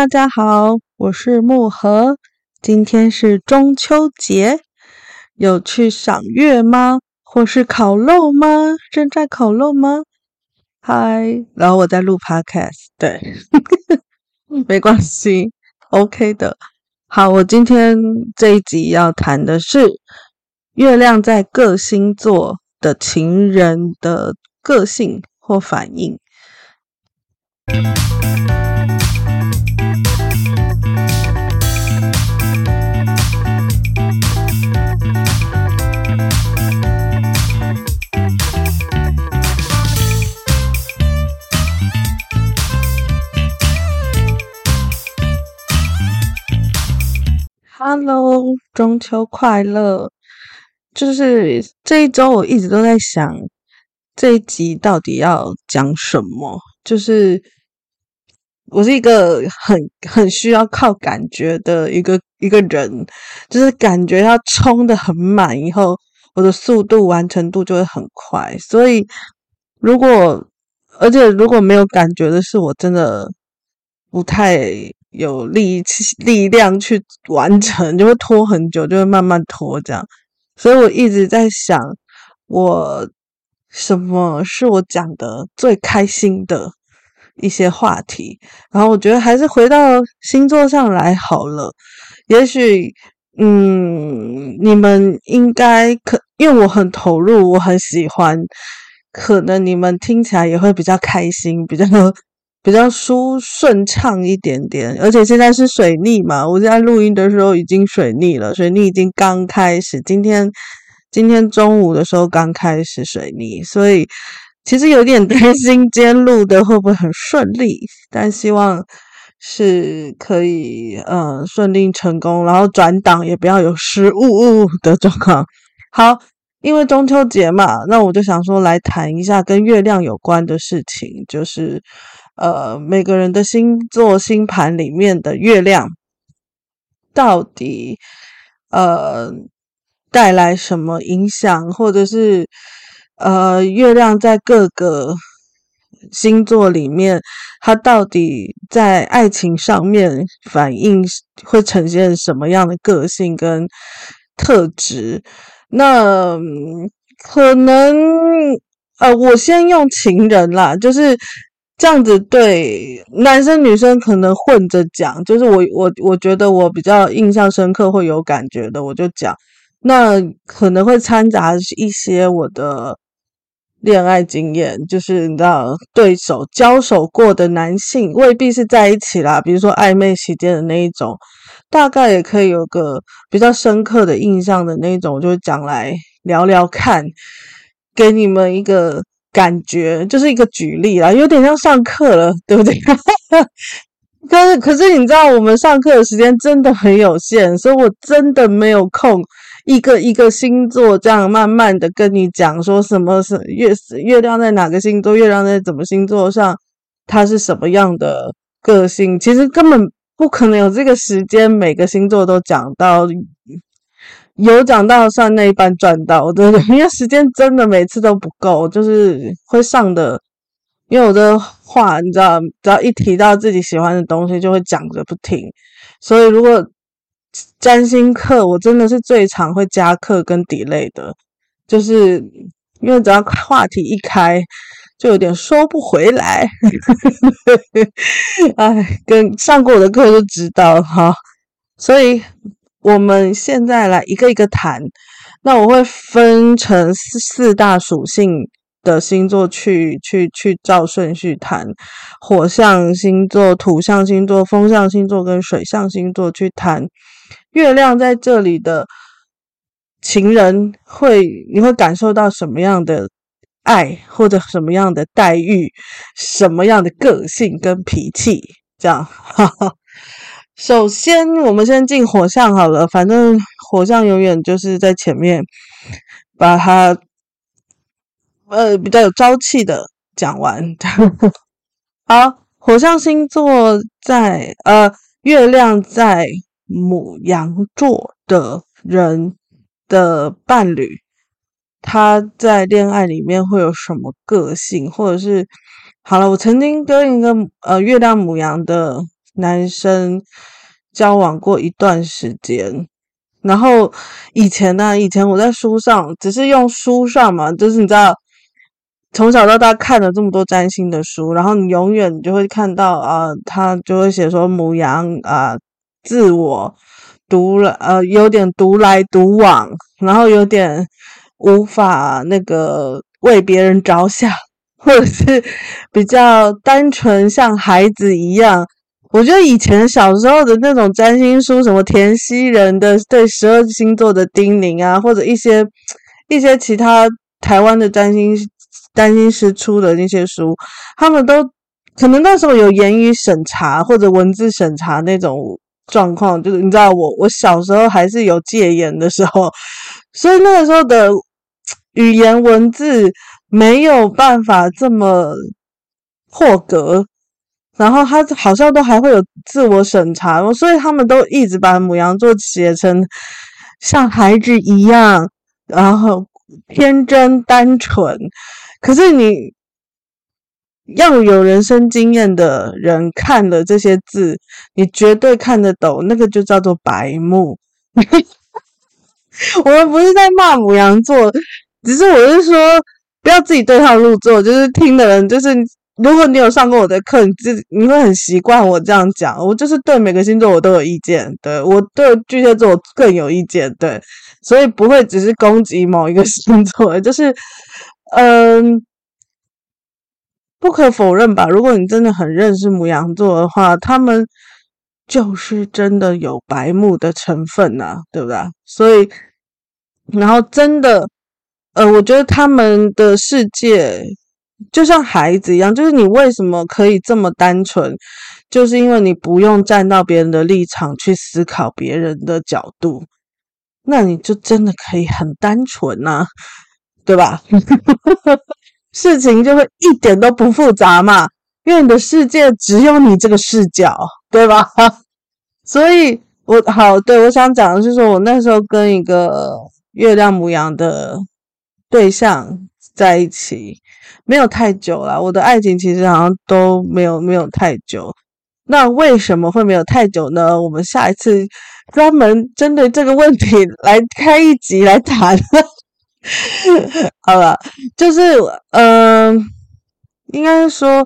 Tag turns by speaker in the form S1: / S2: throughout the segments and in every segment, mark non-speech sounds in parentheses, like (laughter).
S1: 大家好，我是木禾。今天是中秋节，有去赏月吗？或是烤肉吗？正在烤肉吗？嗨，然后我在录 podcast，对，(laughs) 没关系，OK 的。好，我今天这一集要谈的是月亮在各星座的情人的个性或反应。Hello，中秋快乐！就是这一周，我一直都在想这一集到底要讲什么，就是。我是一个很很需要靠感觉的一个一个人，就是感觉要冲的很满以后，我的速度完成度就会很快。所以，如果而且如果没有感觉的是，我真的不太有力气力量去完成，就会拖很久，就会慢慢拖这样。所以我一直在想，我什么是我讲的最开心的一些话题，然后我觉得还是回到星座上来好了。也许，嗯，你们应该可，因为我很投入，我很喜欢，可能你们听起来也会比较开心，比较比较舒顺畅一点点。而且现在是水逆嘛，我现在录音的时候已经水逆了，水逆已经刚开始，今天今天中午的时候刚开始水逆，所以。其实有点担 (laughs) 心今天录的会不会很顺利，但希望是可以嗯顺利成功，然后转档也不要有失误的状况。好，因为中秋节嘛，那我就想说来谈一下跟月亮有关的事情，就是呃每个人的星座星盘里面的月亮到底呃带来什么影响，或者是。呃，月亮在各个星座里面，它到底在爱情上面反应会呈现什么样的个性跟特质？那可能呃，我先用情人啦，就是这样子对男生女生可能混着讲，就是我我我觉得我比较印象深刻会有感觉的，我就讲。那可能会掺杂一些我的。恋爱经验就是你知道，对手交手过的男性未必是在一起啦，比如说暧昧期间的那一种，大概也可以有个比较深刻的印象的那种，就讲来聊聊看，给你们一个感觉，就是一个举例啦，有点像上课了，对不对？(laughs) 可是可是你知道，我们上课的时间真的很有限，所以我真的没有空。一个一个星座这样慢慢的跟你讲，说什么是月月亮在哪个星座，月亮在怎么星座上，它是什么样的个性？其实根本不可能有这个时间，每个星座都讲到，有讲到算那一半赚到，对不对？因为时间真的每次都不够，就是会上的，因为我的话，你知道，只要一提到自己喜欢的东西，就会讲着不停，所以如果。占星课我真的是最常会加课跟 delay 的，就是因为只要话题一开，就有点收不回来。哎，跟上过我的课就知道哈。所以我们现在来一个一个谈。那我会分成四四大属性的星座去去去照顺序谈，火象星座、土象星座、风象星座跟水象星座去谈。月亮在这里的情人会，你会感受到什么样的爱，或者什么样的待遇，什么样的个性跟脾气？这样，哈哈。首先，我们先进火象好了，反正火象永远就是在前面，把它呃比较有朝气的讲完。(laughs) 好，火象星座在呃月亮在。母羊座的人的伴侣，他在恋爱里面会有什么个性？或者是好了，我曾经跟一个呃月亮母羊的男生交往过一段时间。然后以前呢，以前我在书上只是用书上嘛，就是你知道，从小到大看了这么多占星的书，然后你永远你就会看到啊，他就会写说母羊啊，自我独来呃，有点独来独往，然后有点无法那个为别人着想，或者是比较单纯，像孩子一样。我觉得以前小时候的那种占星书，什么田西人的对十二星座的叮咛啊，或者一些一些其他台湾的占星占星师出的那些书，他们都可能那时候有言语审查或者文字审查那种状况，就是你知道我我小时候还是有戒严的时候，所以那个时候的语言文字没有办法这么破格。然后他好像都还会有自我审查，所以他们都一直把母羊座写成像孩子一样，然后天真单纯。可是你要有人生经验的人看了这些字，你绝对看得懂，那个就叫做白目。(laughs) 我们不是在骂母羊座，只是我是说不要自己对号入座，就是听的人就是。如果你有上过我的课，你就你会很习惯我这样讲。我就是对每个星座我都有意见，对，我对巨蟹座更有意见，对，所以不会只是攻击某一个星座，就是嗯，不可否认吧。如果你真的很认识牡羊座的话，他们就是真的有白目的成分呐、对不对？所以，然后真的，呃，我觉得他们的世界。就像孩子一样，就是你为什么可以这么单纯，就是因为你不用站到别人的立场去思考别人的角度，那你就真的可以很单纯呐，对吧？(laughs) 事情就会一点都不复杂嘛，因为你的世界只有你这个视角，对吧？(laughs) 所以我好，对，我想讲的是说我那时候跟一个月亮母羊的对象在一起。没有太久了，我的爱情其实好像都没有没有太久。那为什么会没有太久呢？我们下一次专门针对这个问题来开一集来谈。(laughs) 好了，就是嗯、呃，应该说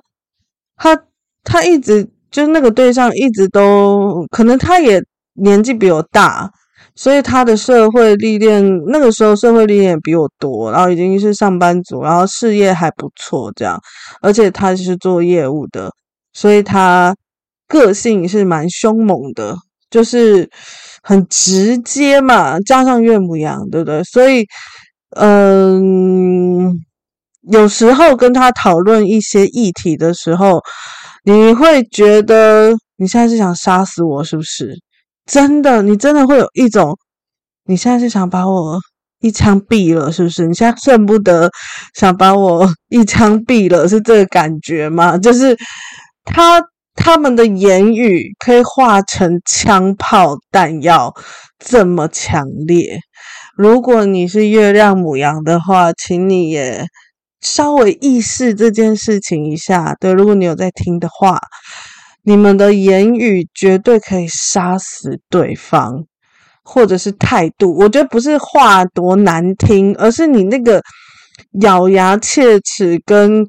S1: 他他一直就是那个对象一直都可能他也年纪比我大。所以他的社会历练，那个时候社会历练比我多，然后已经是上班族，然后事业还不错，这样，而且他是做业务的，所以他个性是蛮凶猛的，就是很直接嘛，加上岳母羊，对不对？所以，嗯，有时候跟他讨论一些议题的时候，你会觉得你现在是想杀死我，是不是？真的，你真的会有一种，你现在是想把我一枪毙了，是不是？你现在恨不得想把我一枪毙了，是这个感觉吗？(laughs) 就是他他们的言语可以化成枪炮弹药，这么强烈。如果你是月亮母羊的话，请你也稍微意识这件事情一下。对，如果你有在听的话。你们的言语绝对可以杀死对方，或者是态度。我觉得不是话多难听，而是你那个咬牙切齿跟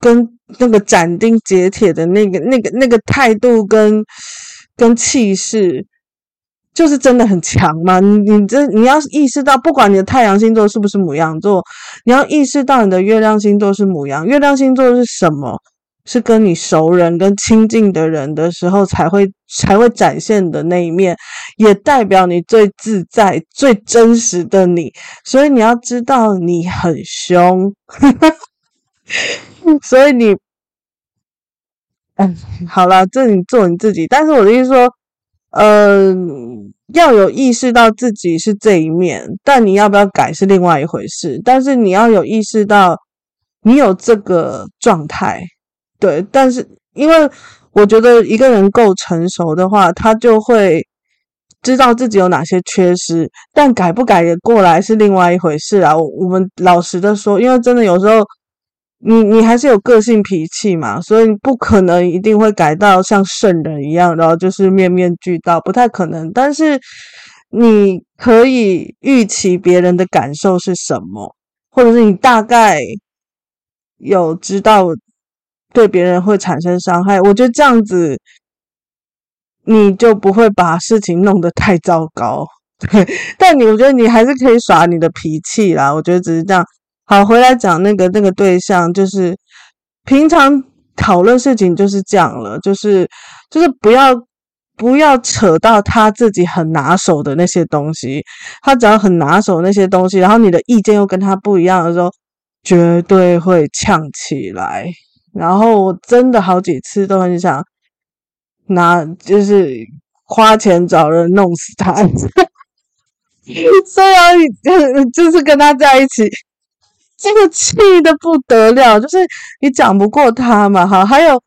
S1: 跟那个斩钉截铁的那个那个那个态度跟跟气势，就是真的很强嘛。你你这你要意识到，不管你的太阳星座是不是牡羊座，你要意识到你的月亮星座是牡羊。月亮星座是什么？是跟你熟人、跟亲近的人的时候才会才会展现的那一面，也代表你最自在、最真实的你。所以你要知道，你很凶，(laughs) 所以你，嗯，好了，这你做你自己。但是我的意思说，呃，要有意识到自己是这一面，但你要不要改是另外一回事。但是你要有意识到，你有这个状态。对，但是因为我觉得一个人够成熟的话，他就会知道自己有哪些缺失，但改不改得过来是另外一回事啊。我们老实的说，因为真的有时候你你还是有个性脾气嘛，所以你不可能一定会改到像圣人一样，然后就是面面俱到，不太可能。但是你可以预期别人的感受是什么，或者是你大概有知道对别人会产生伤害。我觉得这样子你就不会把事情弄得太糟糕。(laughs) 但你我觉得你还是可以耍你的脾气啦。我觉得只是这样。好，回来讲那个那个对象，就是平常讨论事情就是这样了，就是就是不要不要扯到他自己很拿手的那些东西，他只要很拿手那些东西，然后你的意见又跟他不一样的时候，绝对会呛起来。然后我真的好几次都很想拿，就是花钱找人弄死他，(laughs) 虽然 (laughs) 就是跟他在一起。这个气得不得了，就是你讲不过他嘛，哈，还有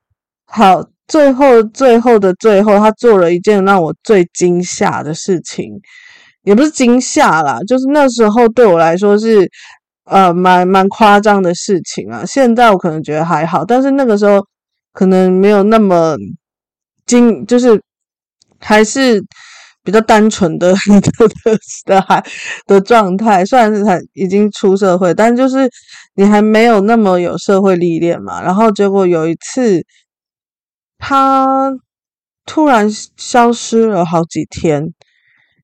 S1: 好，最后最后的最后，他做了一件让我最惊吓的事情，也不是惊吓啦，就是那时候对我来说是呃蛮蛮夸张的事情啊。现在我可能觉得还好，但是那个时候可能没有那么精，就是还是。比较单纯的 (laughs) 的的的还的状态，虽然是他已经出社会，但就是你还没有那么有社会历练嘛。然后结果有一次，他突然消失了好几天，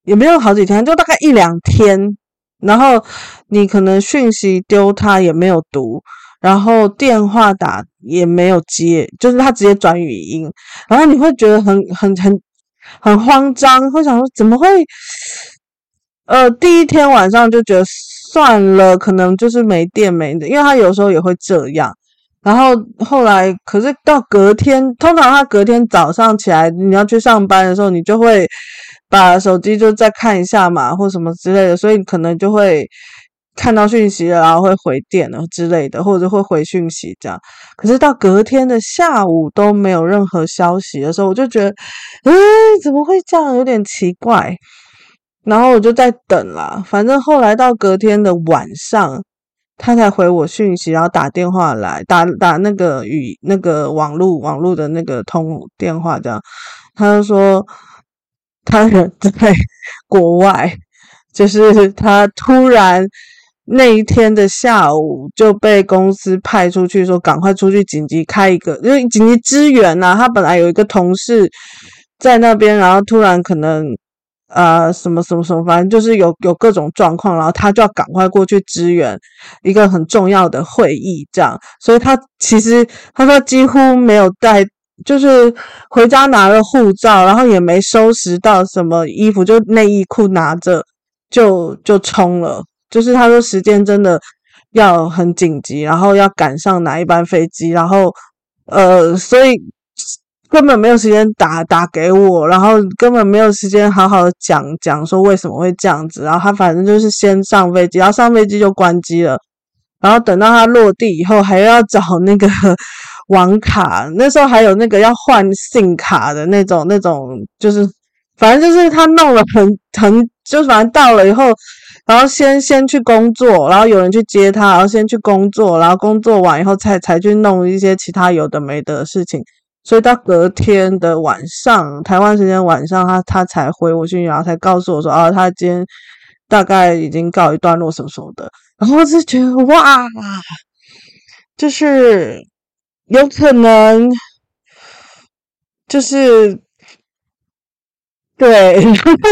S1: 也没有好几天，就大概一两天。然后你可能讯息丢他也没有读，然后电话打也没有接，就是他直接转语音，然后你会觉得很很很。很慌张，会想说怎么会？呃，第一天晚上就觉得算了，可能就是没电没的，因为他有时候也会这样。然后后来，可是到隔天，通常他隔天早上起来，你要去上班的时候，你就会把手机就再看一下嘛，或什么之类的，所以可能就会。看到讯息了，然后会回电了之类的，或者会回讯息这样。可是到隔天的下午都没有任何消息的时候，我就觉得，哎，怎么会这样？有点奇怪。然后我就在等啦，反正后来到隔天的晚上，他才回我讯息，然后打电话来，打打那个语那个网络网络的那个通电话这样。他就说他人在国外，就是他突然。那一天的下午就被公司派出去，说赶快出去紧急开一个，因为紧急支援呐、啊。他本来有一个同事在那边，然后突然可能呃什么什么什么，反正就是有有各种状况，然后他就要赶快过去支援一个很重要的会议，这样。所以他其实他说几乎没有带，就是回家拿了护照，然后也没收拾到什么衣服，就内衣裤拿着就就冲了。就是他说时间真的要很紧急，然后要赶上哪一班飞机，然后呃，所以根本没有时间打打给我，然后根本没有时间好好的讲讲说为什么会这样子，然后他反正就是先上飞机，然后上飞机就关机了，然后等到他落地以后还要找那个网卡，那时候还有那个要换信卡的那种那种，就是反正就是他弄了很很，就反正到了以后。然后先先去工作，然后有人去接他，然后先去工作，然后工作完以后才才去弄一些其他有的没的事情。所以到隔天的晚上，台湾时间晚上，他他才回我讯息，然后才告诉我说，啊，他今天大概已经告一段落什么什么的。然后我就觉得哇，就是有可能，就是。对，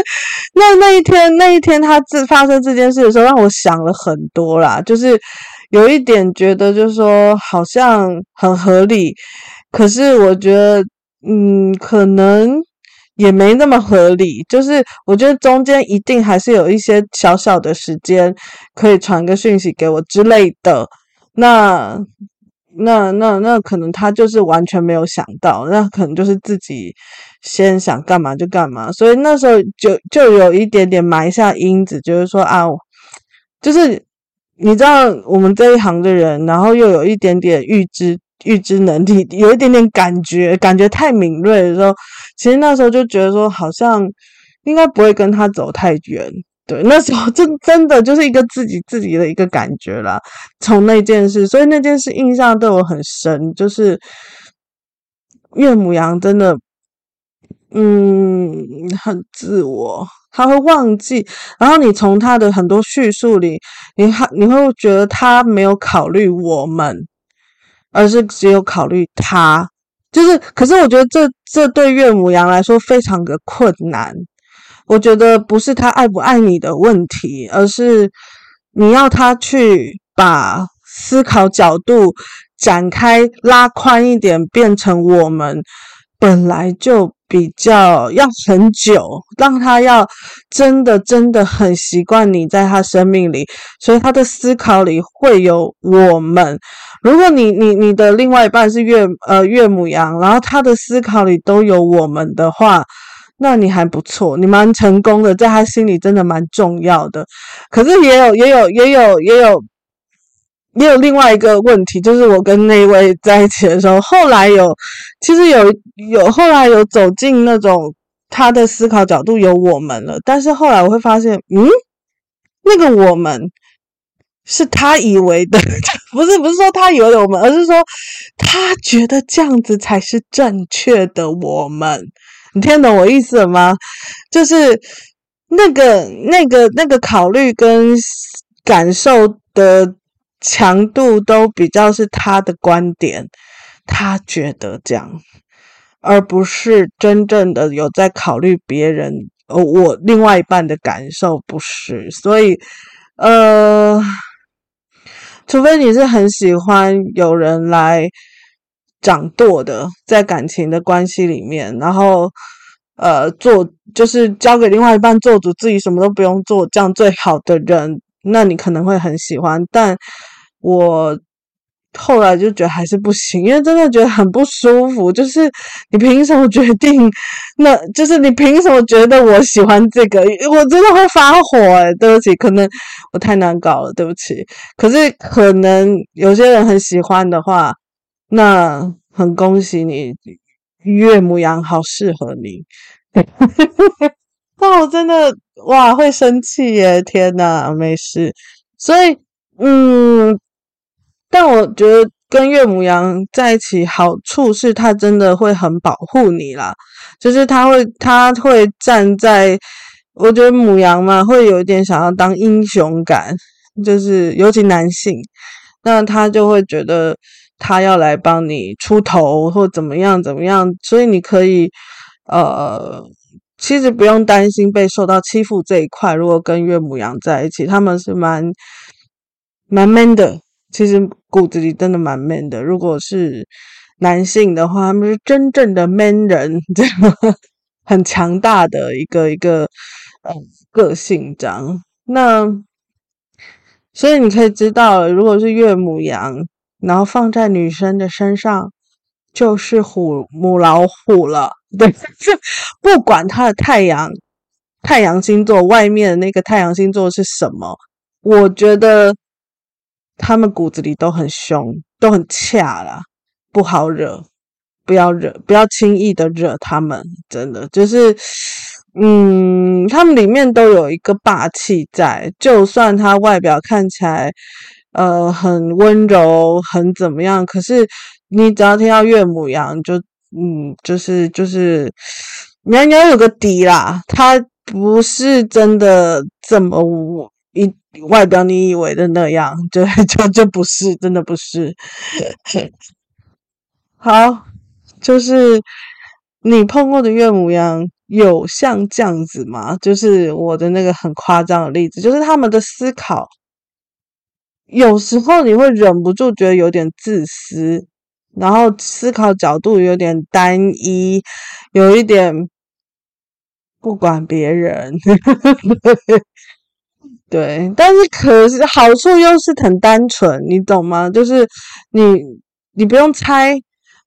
S1: (laughs) 那那一天那一天他自发生这件事的时候，让我想了很多啦，就是有一点觉得，就是说好像很合理，可是我觉得，嗯，可能也没那么合理。就是我觉得中间一定还是有一些小小的时间可以传个讯息给我之类的。那。那那那可能他就是完全没有想到，那可能就是自己先想干嘛就干嘛，所以那时候就就有一点点埋下因子，就是说啊，就是你知道我们这一行的人，然后又有一点点预知预知能力，有一点点感觉，感觉太敏锐的时候，其实那时候就觉得说好像应该不会跟他走太远，对，那时候真真的就是一个自己自己的一个感觉啦。从那件事，所以那件事印象对我很深，就是岳母羊真的，嗯，很自我，他会忘记。然后你从他的很多叙述里，你还你会觉得他没有考虑我们，而是只有考虑他。就是，可是我觉得这这对岳母羊来说非常的困难。我觉得不是他爱不爱你的问题，而是你要他去把思考角度展开、拉宽一点，变成我们本来就比较要很久，让他要真的真的很习惯你在他生命里，所以他的思考里会有我们。如果你你你的另外一半是岳呃岳母羊，然后他的思考里都有我们的话。那你还不错，你蛮成功的，在他心里真的蛮重要的。可是也有也有也有也有也有另外一个问题，就是我跟那位在一起的时候，后来有其实有有后来有走进那种他的思考角度有我们了，但是后来我会发现，嗯，那个我们是他以为的，(laughs) 不是不是说他以为我们，而是说他觉得这样子才是正确的我们。你听懂我意思了吗？就是那个、那个、那个考虑跟感受的强度都比较是他的观点，他觉得这样，而不是真正的有在考虑别人。呃，我另外一半的感受不是，所以呃，除非你是很喜欢有人来。掌舵的，在感情的关系里面，然后呃，做就是交给另外一半做主，自己什么都不用做，这样最好的人，那你可能会很喜欢。但我后来就觉得还是不行，因为真的觉得很不舒服。就是你凭什么决定？那就是你凭什么觉得我喜欢这个？我真的会发火！对不起，可能我太难搞了，对不起。可是可能有些人很喜欢的话。那很恭喜你，岳母羊好适合你。但 (laughs) 我真的哇会生气耶！天哪，没事。所以嗯，但我觉得跟岳母羊在一起好处是，他真的会很保护你啦。就是他会他会站在，我觉得母羊嘛，会有一点想要当英雄感，就是尤其男性，那他就会觉得。他要来帮你出头或怎么样怎么样，所以你可以呃，其实不用担心被受到欺负这一块。如果跟岳母羊在一起，他们是蛮蛮 man 的，其实骨子里真的蛮 man 的。如果是男性的话，他们是真正的 man 人，(laughs) 这样很强大的一个一个呃个性这样。那所以你可以知道，如果是岳母羊。然后放在女生的身上，就是虎母老虎了。(laughs) 对，(laughs) 不管他的太阳太阳星座外面的那个太阳星座是什么，我觉得他们骨子里都很凶，都很恰啦，不好惹，不要惹，不要轻易的惹他们。真的就是，嗯，他们里面都有一个霸气在，就算他外表看起来。呃，很温柔，很怎么样？可是你只要听到岳母羊，就嗯，就是就是，你要你要有个底啦。他不是真的这么一外表你以为的那样，(laughs) 就就就不是，真的不是。(laughs) 好，就是你碰过的岳母羊有像这样子吗？就是我的那个很夸张的例子，就是他们的思考。有时候你会忍不住觉得有点自私，然后思考角度有点单一，有一点不管别人。对，但是可是好处又是很单纯，你懂吗？就是你你不用猜，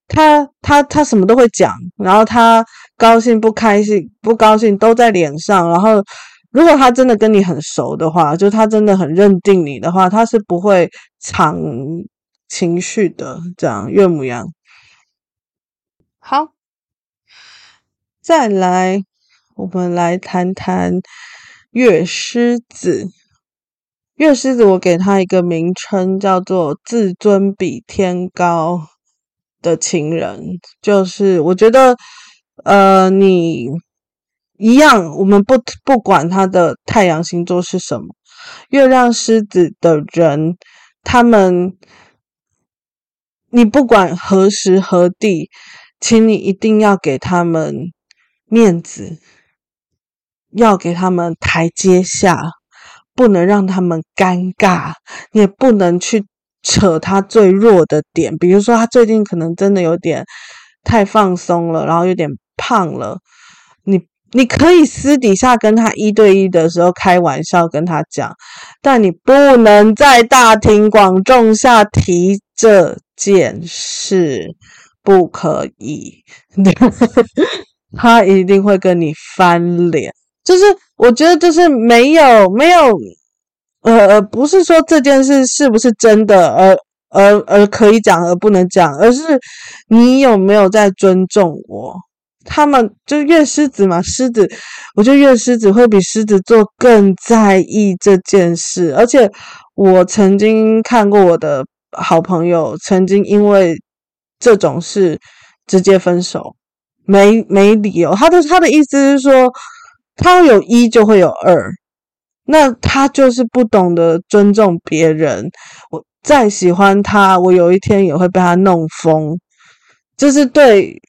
S1: 他他他什么都会讲，然后他高兴不开心不高兴都在脸上，然后。如果他真的跟你很熟的话，就他真的很认定你的话，他是不会藏情绪的。这样，岳母羊。好，再来，我们来谈谈月狮子。月狮子，我给他一个名称，叫做“自尊比天高”的情人。就是我觉得，呃，你一样，我们不不管他的太阳星座是什么，月亮狮子的人，他们，你不管何时何地，请你一定要给他们面子，要给他们台阶下。不能让他们尴尬，也不能去扯他最弱的点，比如说他最近可能真的有点太放松了，然后有点胖了，你可以私底下跟他一对一的时候开玩笑跟他讲，但你不能在大庭广众下提这件事，不可以，(laughs) 他一定会跟你翻脸。就是我觉得就是没有没有，呃，不是说这件事是不是真的，而而而可以讲而不能讲，而是你有没有在尊重我？他们就是月狮子嘛，狮子，我觉得月狮子会比狮子座更在意这件事。而且我曾经看过我的好朋友曾经因为这种事直接分手，没没理由。他的他的意思是说。他有一就会有二，那他就是不懂得尊重别人。我再喜欢他，我有一天也会被他弄疯。这是对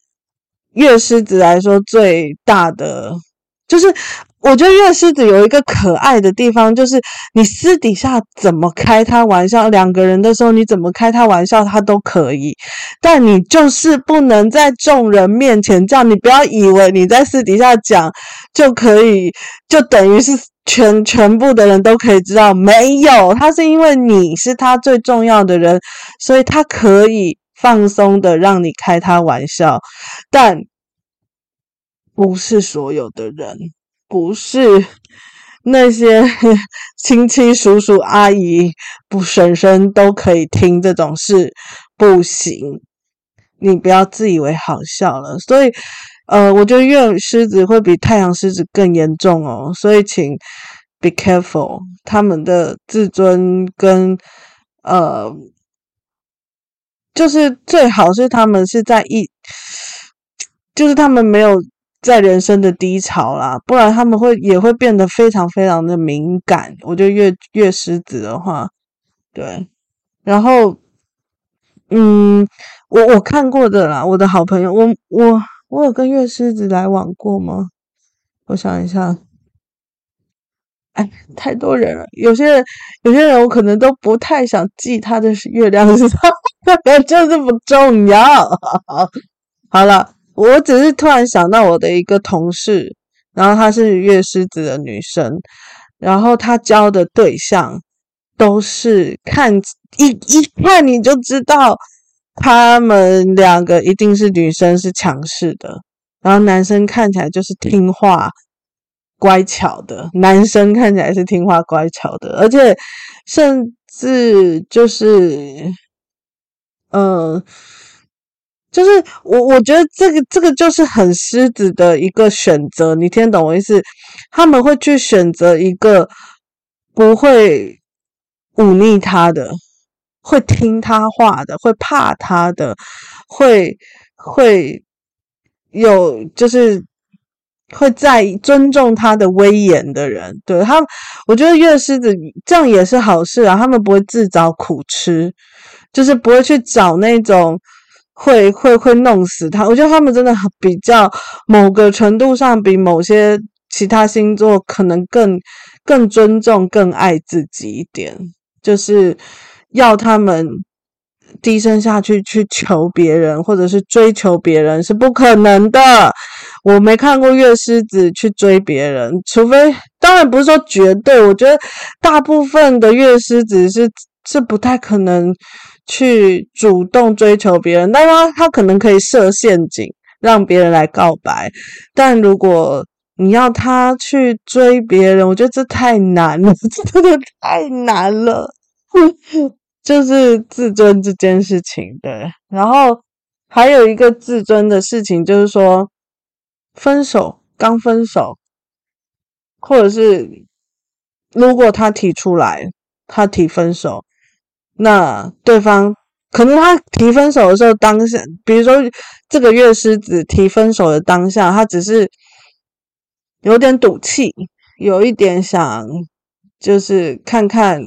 S1: 月狮子来说最大的，就是。我觉得月狮子有一个可爱的地方，就是你私底下怎么开他玩笑，两个人的时候你怎么开他玩笑，他都可以，但你就是不能在众人面前这样。你不要以为你在私底下讲就可以，就等于是全全部的人都可以知道。没有，他是因为你是他最重要的人，所以他可以放松的让你开他玩笑，但不是所有的人。不是那些 (laughs) 亲戚、叔叔、阿姨、不婶婶都可以听这种事，不行。你不要自以为好笑了。所以，呃，我觉得月狮子会比太阳狮子更严重哦。所以，请 be careful，他们的自尊跟呃，就是最好是他们是在一，就是他们没有。在人生的低潮啦，不然他们会也会变得非常非常的敏感。我觉得月月狮子的话，对，然后，嗯，我我看过的啦，我的好朋友，我我我有跟月狮子来往过吗？我想一下，哎，太多人了，有些人有些人我可能都不太想记他的月亮是啥，(laughs) 就是不重要。(laughs) 好了。我只是突然想到我的一个同事，然后她是月狮子的女生，然后她交的对象都是看一一看你就知道，他们两个一定是女生是强势的，然后男生看起来就是听话乖巧的，男生看起来是听话乖巧的，而且甚至就是，嗯、就是我，我觉得这个这个就是很狮子的一个选择，你听懂我意思？他们会去选择一个不会忤逆他的，会听他话的，会怕他的，会会有就是会在意尊重他的威严的人。对，他，我觉得月狮子这样也是好事啊，他们不会自找苦吃，就是不会去找那种。会会会弄死他，我觉得他们真的很比较某个程度上比某些其他星座可能更更尊重、更爱自己一点，就是要他们低声下去去求别人，或者是追求别人是不可能的。我没看过月狮子去追别人，除非当然不是说绝对，我觉得大部分的月狮子是是不太可能。去主动追求别人，但他他可能可以设陷阱，让别人来告白。但如果你要他去追别人，我觉得这太难了，这 (laughs) 真的太难了。(laughs) 就是自尊这件事情，对。然后还有一个自尊的事情，就是说分手刚分手，或者是如果他提出来，他提分手，那对方可能他提分手的时候当下，比如说这个月狮子提分手的当下，他只是有点赌气，有一点想就是看看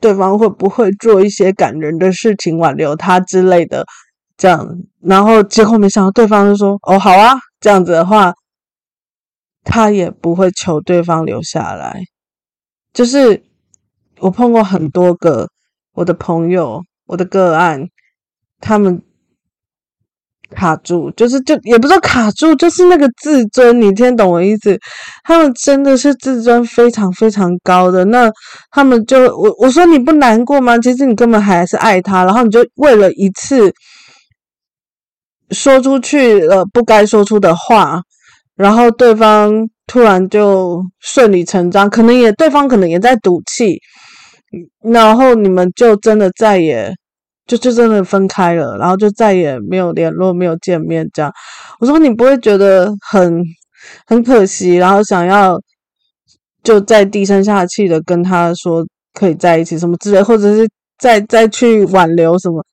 S1: 对方会不会做一些感人的事情挽留他之类的，这样，然后结果没想到对方就说：“哦，好啊。”这样子的话，他也不会求对方留下来，就是。我碰过很多个我的朋友，我的个案，他们卡住，就是就也不知道卡住，就是那个自尊，你听懂我意思？他们真的是自尊非常非常高的，那他们就我我说你不难过吗？其实你根本还是爱他，然后你就为了一次说出去了不该说出的话，然后对方突然就顺理成章，可能也对方可能也在赌气。然后你们就真的再也就就真的分开了，然后就再也没有联络，没有见面这样。我说你不会觉得很很可惜，然后想要就再低声下气的跟他说可以在一起什么之类，或者是再再去挽留什么，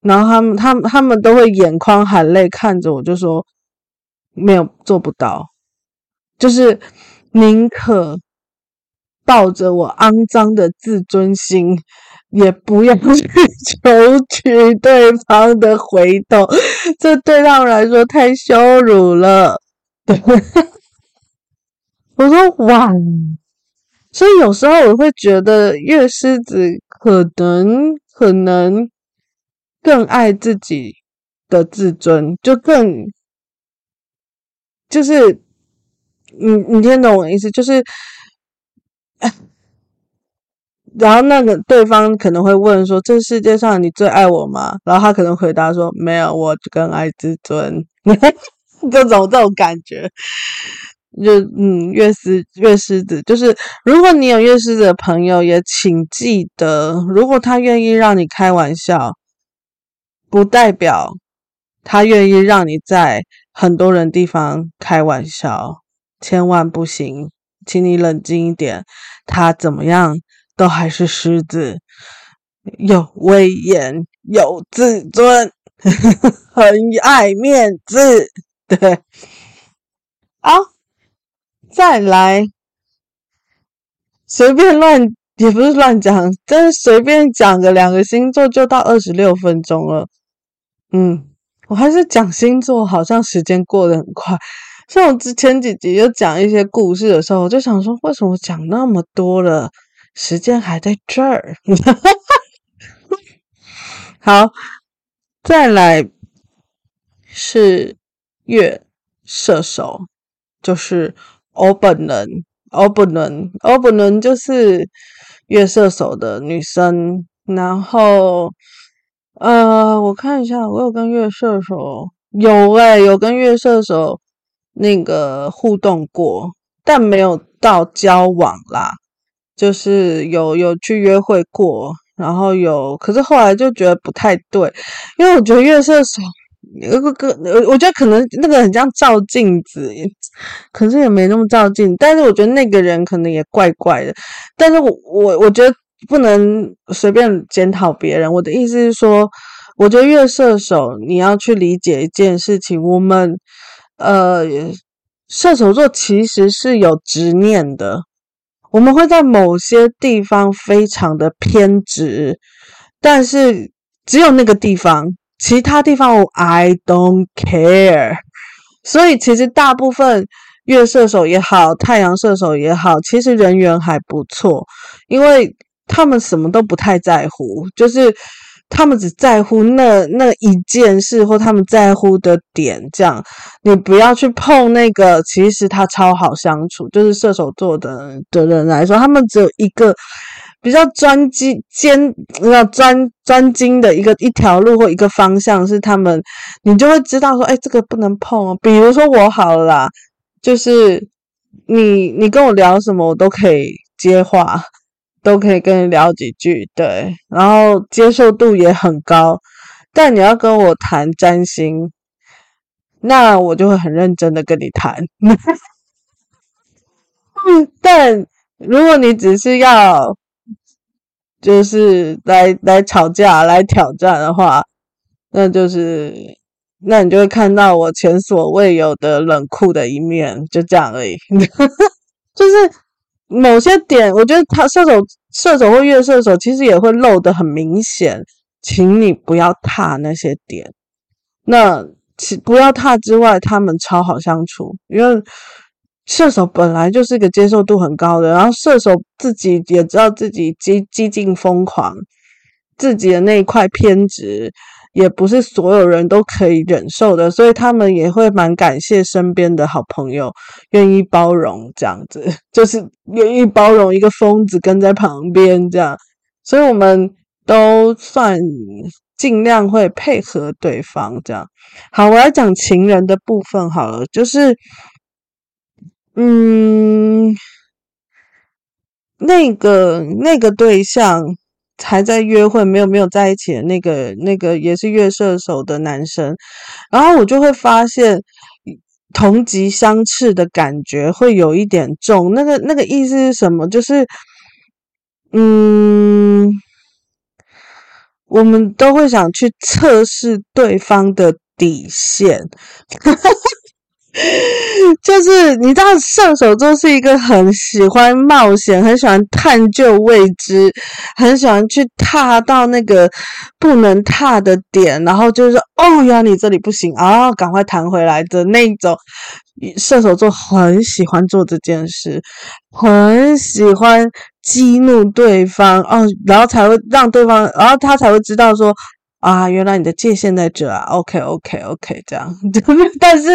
S1: 然后他们他们他们都会眼眶含泪看着我，就说没有做不到，就是宁可。抱着我肮脏的自尊心，也不要去求取对方的回头，这对他们来说太羞辱了。对，(laughs) 我说哇，所以有时候我会觉得月狮子可能可能更爱自己的自尊，就更就是你你听懂我的意思，就是。然后那个对方可能会问说：“这世界上你最爱我吗？”然后他可能回答说：“没有，我更爱自尊。(laughs) ”这种这种感觉，就嗯，月狮月狮子，就是如果你有月狮子的朋友，也请记得，如果他愿意让你开玩笑，不代表他愿意让你在很多人地方开玩笑，千万不行。请你冷静一点，他怎么样都还是狮子，有威严，有自尊，(laughs) 很爱面子。对，好，再来，随便乱也不是乱讲，真是随便讲个两个星座就到二十六分钟了。嗯，我还是讲星座，好像时间过得很快。像我之前几集就讲一些故事的时候，我就想说，为什么讲那么多了，时间还在这儿？(laughs) 好，再来是月射手，就是欧本伦，欧本伦，欧本伦就是月射手的女生。然后，呃，我看一下，我有跟月射手有诶、有跟月射手。那个互动过，但没有到交往啦，就是有有去约会过，然后有，可是后来就觉得不太对，因为我觉得月射手有个个，我觉得可能那个很像照镜子，可是也没那么照镜，但是我觉得那个人可能也怪怪的，但是我我我觉得不能随便检讨别人，我的意思是说，我觉得月射手你要去理解一件事情，我们。呃，射手座其实是有执念的，我们会在某些地方非常的偏执，但是只有那个地方，其他地方我 I don't care。所以其实大部分月射手也好，太阳射手也好，其实人缘还不错，因为他们什么都不太在乎，就是。他们只在乎那那一件事，或他们在乎的点，这样你不要去碰那个。其实他超好相处，就是射手座的的人来说，他们只有一个比较专精、尖要专专精的一个一条路或一个方向，是他们你就会知道说，哎，这个不能碰哦。比如说我好了啦，就是你你跟我聊什么，我都可以接话。都可以跟你聊几句，对，然后接受度也很高。但你要跟我谈占星，那我就会很认真的跟你谈。嗯 (laughs) 但如果你只是要就是来来吵架、来挑战的话，那就是那你就会看到我前所未有的冷酷的一面，就这样而已。(laughs) 就是某些点，我觉得他射手、射手或月射手其实也会露得很明显，请你不要踏那些点。那其不要踏之外，他们超好相处，因为射手本来就是一个接受度很高的，然后射手自己也知道自己激激进疯狂，自己的那一块偏执也不是所有人都可以忍受的，所以他们也会蛮感谢身边的好朋友愿意包容这样子，(laughs) 就是愿意包容一个疯子跟在旁边这样，所以我们都算。尽量会配合对方，这样。好，我要讲情人的部分好了，就是，嗯，那个那个对象还在约会，没有没有在一起的那个那个也是月射手的男生，然后我就会发现同级相斥的感觉会有一点重。那个那个意思是什么？就是，嗯。我们都会想去测试对方的底线，(laughs) (laughs) 就是你知道，射手座是一个很喜欢冒险、很喜欢探究未知、很喜欢去踏到那个不能踏的点，然后就是哦，原来你这里不行啊，赶快弹回来的那种。射手座很喜欢做这件事，很喜欢激怒对方哦，然后才会让对方，然后他才会知道说啊，原来你的界限在这啊，OK OK OK，这样。(laughs) 但是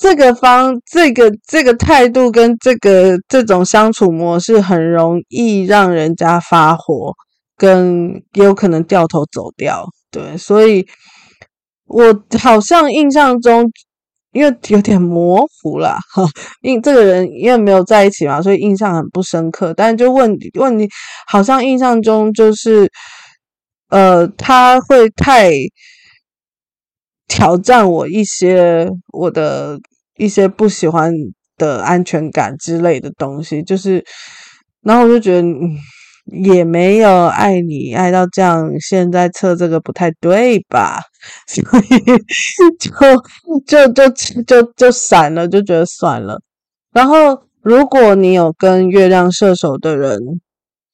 S1: 这个方，这个这个态度跟这个这种相处模式，很容易让人家发火，跟也有可能掉头走掉。对，所以我好像印象中。因为有点模糊了哈，(laughs) 因这个人因为没有在一起嘛，所以印象很不深刻。但就问问你，好像印象中就是，呃，他会太挑战我一些我的一些不喜欢的安全感之类的东西，就是，然后我就觉得。也没有爱你爱到这样，现在测这个不太对吧？(laughs) 所以就就就就就散了，就觉得算了。然后，如果你有跟月亮射手的人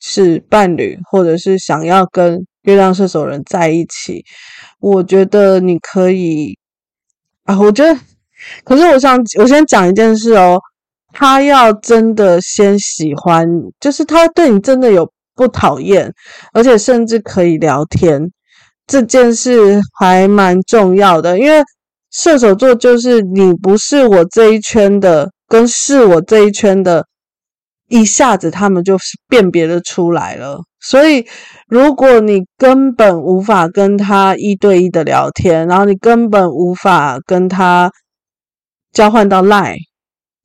S1: 是伴侣，或者是想要跟月亮射手人在一起，我觉得你可以啊。我觉得，可是我想我先讲一件事哦，他要真的先喜欢，就是他对你真的有。不讨厌，而且甚至可以聊天，这件事还蛮重要的。因为射手座就是你不是我这一圈的，跟是我这一圈的，一下子他们就辨别的出来了。所以，如果你根本无法跟他一对一的聊天，然后你根本无法跟他交换到赖。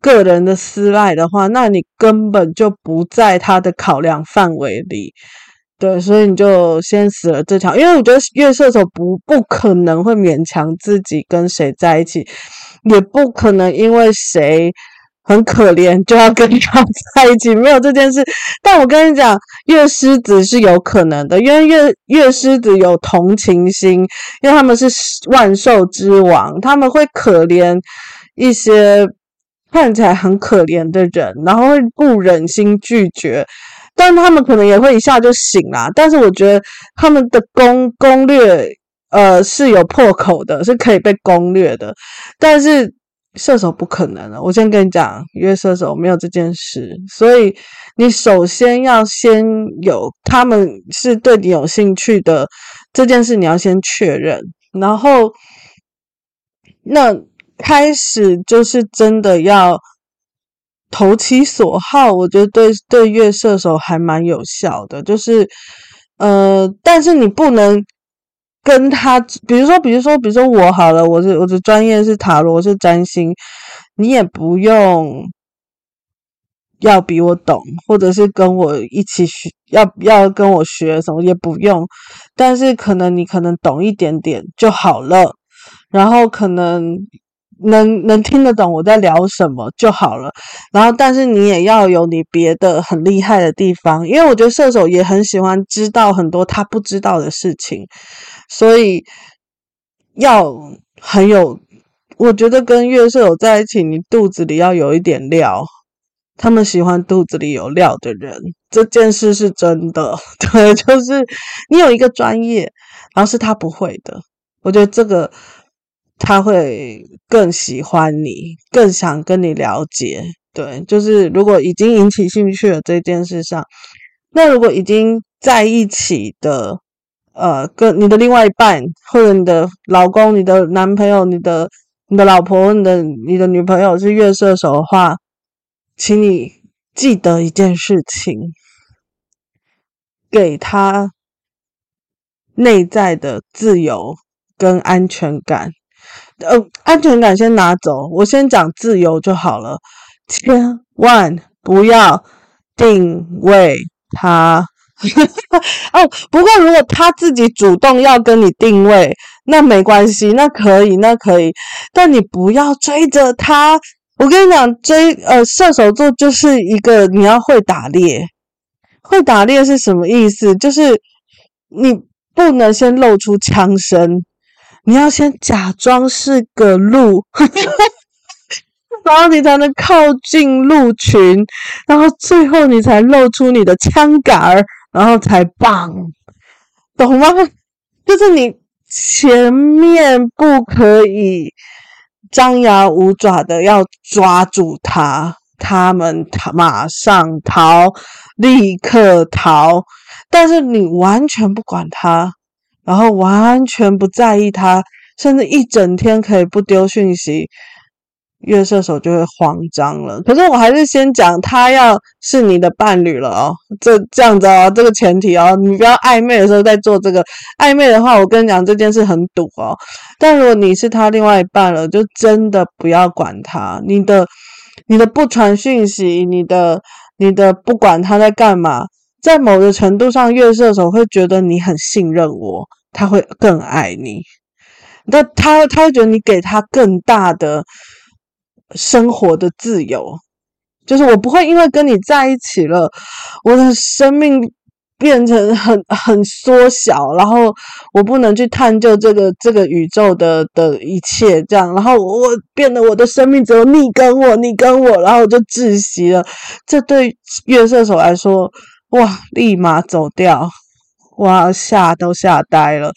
S1: 个人的私赖的话，那你根本就不在他的考量范围里，对，所以你就先死了这条。因为我觉得月射手不不可能会勉强自己跟谁在一起，也不可能因为谁很可怜就要跟他在一起，没有这件事。但我跟你讲，月狮子是有可能的，因为月月狮子有同情心，因为他们是万兽之王，他们会可怜一些。看起来很可怜的人，然后会不忍心拒绝，但他们可能也会一下就醒啦。但是我觉得他们的攻攻略，呃，是有破口的，是可以被攻略的。但是射手不可能了，我先跟你讲，因为射手没有这件事，所以你首先要先有他们是对你有兴趣的这件事，你要先确认，然后那。开始就是真的要投其所好，我觉得对对月射手还蛮有效的。就是呃，但是你不能跟他，比如说，比如说，比如说我好了，我是我的专业是塔罗，是占星，你也不用要比我懂，或者是跟我一起学，要要跟我学什么也不用，但是可能你可能懂一点点就好了，然后可能。能能听得懂我在聊什么就好了。然后，但是你也要有你别的很厉害的地方，因为我觉得射手也很喜欢知道很多他不知道的事情，所以要很有。我觉得跟月射手在一起，你肚子里要有一点料。他们喜欢肚子里有料的人，这件事是真的。(laughs) 对，就是你有一个专业，然后是他不会的。我觉得这个他会更喜欢你，更想跟你了解。对，就是如果已经引起兴趣了这件事上，那如果已经在一起的，呃，跟你的另外一半，或者你的老公、你的男朋友、你的你的老婆、你的你的女朋友是月射手的话，请你记得一件事情，给他内在的自由跟安全感。呃，安全感先拿走，我先讲自由就好了。千万不要定位他。(laughs) 哦，不过如果他自己主动要跟你定位，那没关系，那可以，那可以。但你不要追着他。我跟你讲，追呃射手座就是一个你要会打猎，会打猎是什么意思？就是你不能先露出枪声，你要先假装是个鹿，(laughs) 然后你才能靠近鹿群，然后最后你才露出你的枪杆儿，然后才棒，懂吗？就是你前面不可以。张牙舞爪的要抓住他，他们他马上逃，立刻逃。但是你完全不管他，然后完全不在意他，甚至一整天可以不丢讯息。月射手就会慌张了。可是我还是先讲，他要是你的伴侣了哦，这这样子哦，这个前提哦，你不要暧昧的时候再做这个。暧昧的话，我跟你讲这件事很赌哦。但如果你是他另外一半了，就真的不要管他。你的你的不传讯息，你的你的不管他在干嘛，在某个程度上，月射手会觉得你很信任我，他会更爱你。那他他会觉得你给他更大的。生活的自由，就是我不会因为跟你在一起了，我的生命变成很很缩小，然后我不能去探究这个这个宇宙的的一切，这样，然后我变得我的生命只有你跟我，你跟我，然后我就窒息了。这对月射手来说，哇，立马走掉，哇，吓都吓呆了。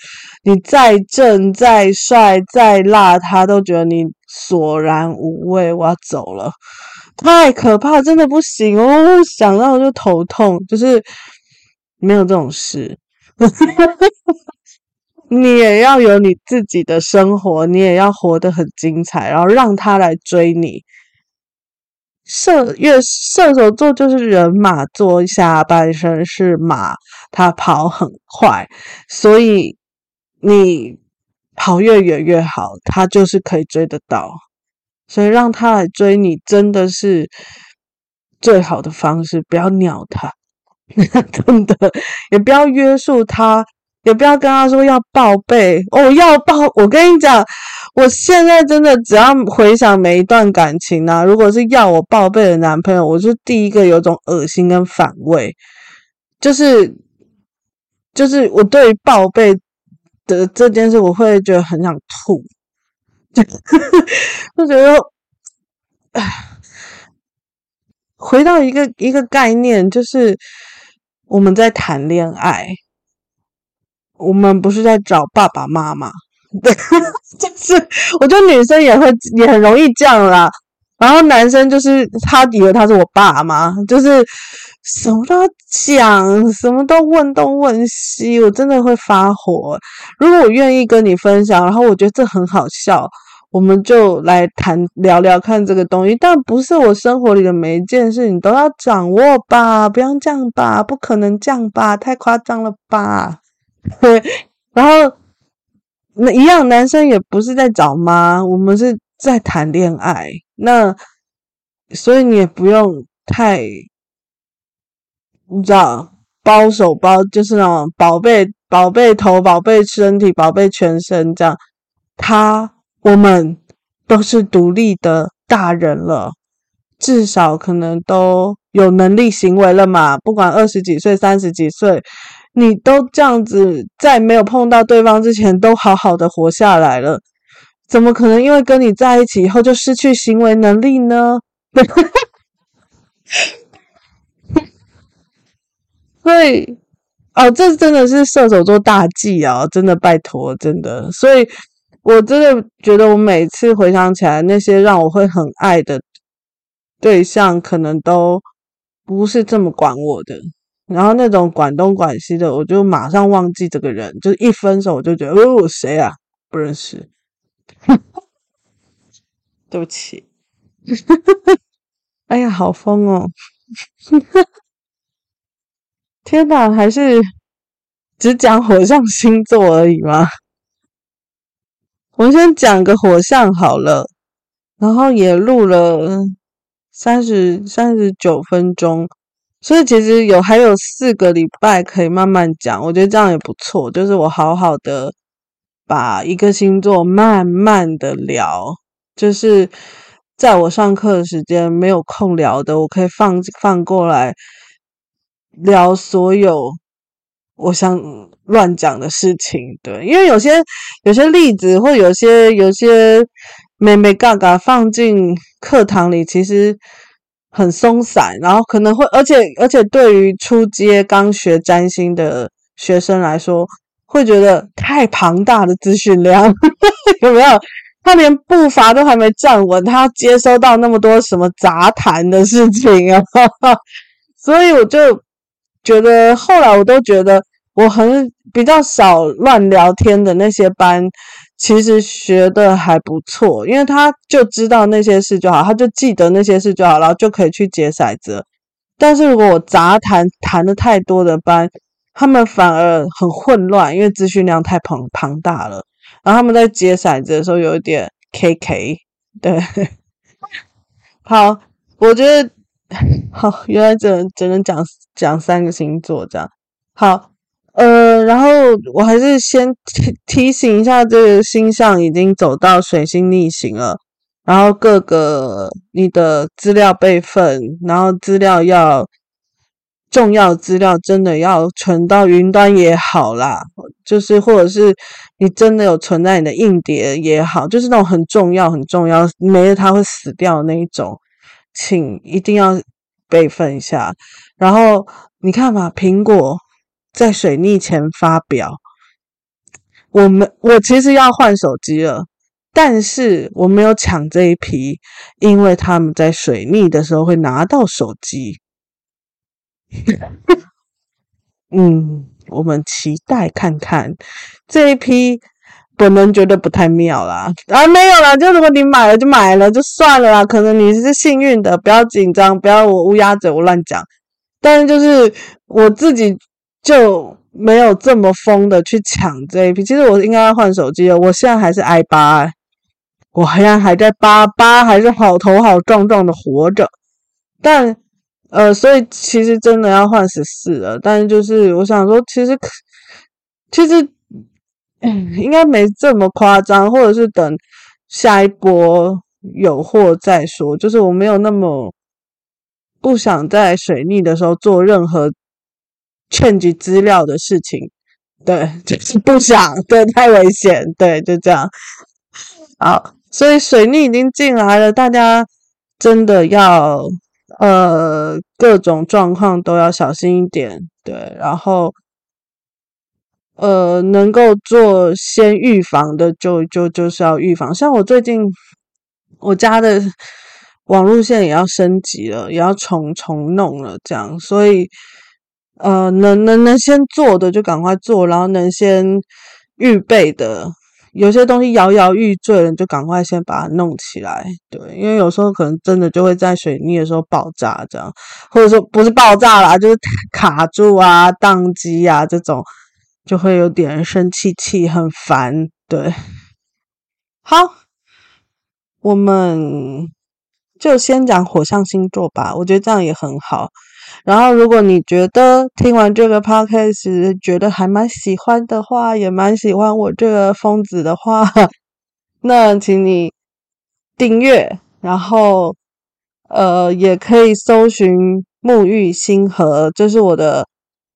S1: 你再正、再帅、再辣，他都觉得你。索然无味，我要走了，太可怕，真的不行哦！想到就头痛，就是没有这种事。(laughs) 你也要有你自己的生活，你也要活得很精彩，然后让他来追你。射月射手座就是人马座，下半身是马，他跑很快，所以你。跑越远越好，他就是可以追得到，所以让他来追你真的是最好的方式。不要鸟他，(laughs) 真的，也不要约束他，也不要跟他说要报备哦，要报。我跟你讲，我现在真的只要回想每一段感情啊，如果是要我报备的男朋友，我就第一个有种恶心跟反胃，就是就是我对于报备。的这件事，我会觉得很想吐，(laughs) 就就觉得，回到一个一个概念，就是我们在谈恋爱，我们不是在找爸爸妈妈，对，(laughs) 就是我觉得女生也会也很容易这样啦。然后男生就是他以为他是我爸妈，就是什么都要讲，什么都问东问西，我真的会发火。如果我愿意跟你分享，然后我觉得这很好笑，我们就来谈聊聊看这个东西。但不是我生活里的每一件事你都要掌握吧？不要这样吧？不可能这样吧？太夸张了吧？(laughs) 对，然后那一样，男生也不是在找妈，我们是在谈恋爱。那，所以你也不用太，你知道，包手包就是那种宝贝、宝贝头、宝贝身体、宝贝全身这样。他，我们都是独立的大人了，至少可能都有能力行为了嘛。不管二十几岁、三十几岁，你都这样子，在没有碰到对方之前，都好好的活下来了，怎么可能因为跟你在一起以后就失去行为能力呢？(laughs) 所以，哦，这真的是射手座大忌啊！真的，拜托，真的。所以，我真的觉得，我每次回想起来，那些让我会很爱的对象，可能都不是这么管我的。然后那种管东管西的，我就马上忘记这个人，就是一分手我就觉得，哦，谁啊？不认识。(laughs) 对不起。哎呀，好疯哦！(laughs) 天哪，还是只讲火象星座而已吗？我先讲个火象好了，然后也录了三十三十九分钟。所以其实有还有四个礼拜可以慢慢讲，我觉得这样也不错。就是我好好的把一个星座慢慢的聊，就是在我上课的时间没有空聊的，我可以放放过来聊所有我想乱讲的事情。对，因为有些有些例子或有些有些眉眉角角放进课堂里，其实。很松散，然后可能会，而且而且对于初阶刚学占星的学生来说，会觉得太庞大的资讯量，(laughs) 有没有？他连步伐都还没站稳，他接收到那么多什么杂谈的事情 (laughs) 啊！所以我就觉得，后来我都觉得我很比较少乱聊天的那些班。其实学的还不错，因为他就知道那些事就好，他就记得那些事就好，然后就可以去解骰子。但是如果我杂谈谈的太多的班，他们反而很混乱，因为资讯量太庞庞大了。然后他们在解骰子的时候有一点 KK。对，(laughs) 好，我觉得 (laughs) 好，原来只能只能讲讲三个星座这样。好。呃，然后我还是先提提醒一下，这个星象已经走到水星逆行了，然后各个你的资料备份，然后资料要重要资料真的要存到云端也好啦，就是或者是你真的有存在你的硬碟也好，就是那种很重要很重要，没了它会死掉那一种，请一定要备份一下。然后你看嘛，苹果。在水逆前发表，我们我其实要换手机了，但是我没有抢这一批，因为他们在水逆的时候会拿到手机。(laughs) 嗯，我们期待看看这一批，本人觉得不太妙啦。啊，没有啦，就如果你买了就买了就算了啦，可能你是幸运的，不要紧张，不要我乌鸦嘴，我乱讲。但是就是我自己。就没有这么疯的去抢这一批。其实我应该要换手机了，我现在还是 i 八、欸，我好像还在八八，还是好头好壮壮的活着。但呃，所以其实真的要换十四了。但是就是我想说，其实其实 (clears throat) 应该没这么夸张，或者是等下一波有货再说。就是我没有那么不想在水逆的时候做任何。Change 资料的事情，对，就是不想，对，太危险，对，就这样。好，所以水逆已经进来了，大家真的要呃各种状况都要小心一点，对，然后呃能够做先预防的就就就是要预防。像我最近我家的网路线也要升级了，也要重重弄了，这样，所以。呃，能能能先做的就赶快做，然后能先预备的，有些东西摇摇欲坠了，就赶快先把它弄起来。对，因为有时候可能真的就会在水逆的时候爆炸，这样，或者说不是爆炸啦，就是 (laughs) 卡住啊、宕机啊这种，就会有点生气气，很烦。对，好，我们就先讲火象星座吧，我觉得这样也很好。然后，如果你觉得听完这个 podcast 觉得还蛮喜欢的话，也蛮喜欢我这个疯子的话，(laughs) 那请你订阅，然后呃也可以搜寻沐浴星河，这是我的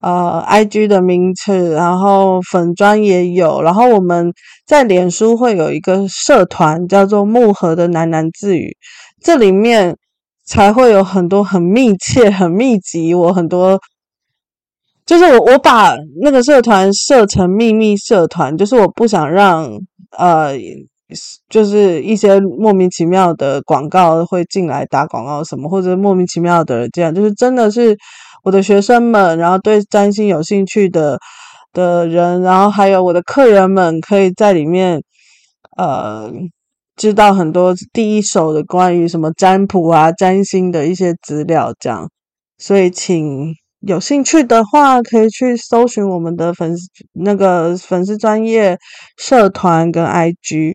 S1: 呃 IG 的名词，然后粉专也有，然后我们在脸书会有一个社团叫做沐河的喃喃自语，这里面才会有很多很密切、很密集，我很多。就是我，我把那个社团设成秘密社团，就是我不想让呃，就是一些莫名其妙的广告会进来打广告什么，或者莫名其妙的这样，就是真的是我的学生们，然后对占星有兴趣的的人，然后还有我的客人们，可以在里面呃知道很多第一手的关于什么占卜啊、占星的一些资料，这样，所以请。有兴趣的话，可以去搜寻我们的粉丝那个粉丝专业社团跟 IG。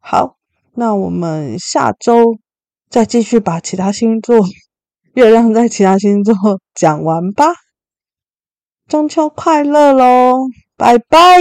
S1: 好，那我们下周再继续把其他星座月亮在其他星座讲完吧。中秋快乐喽，拜拜。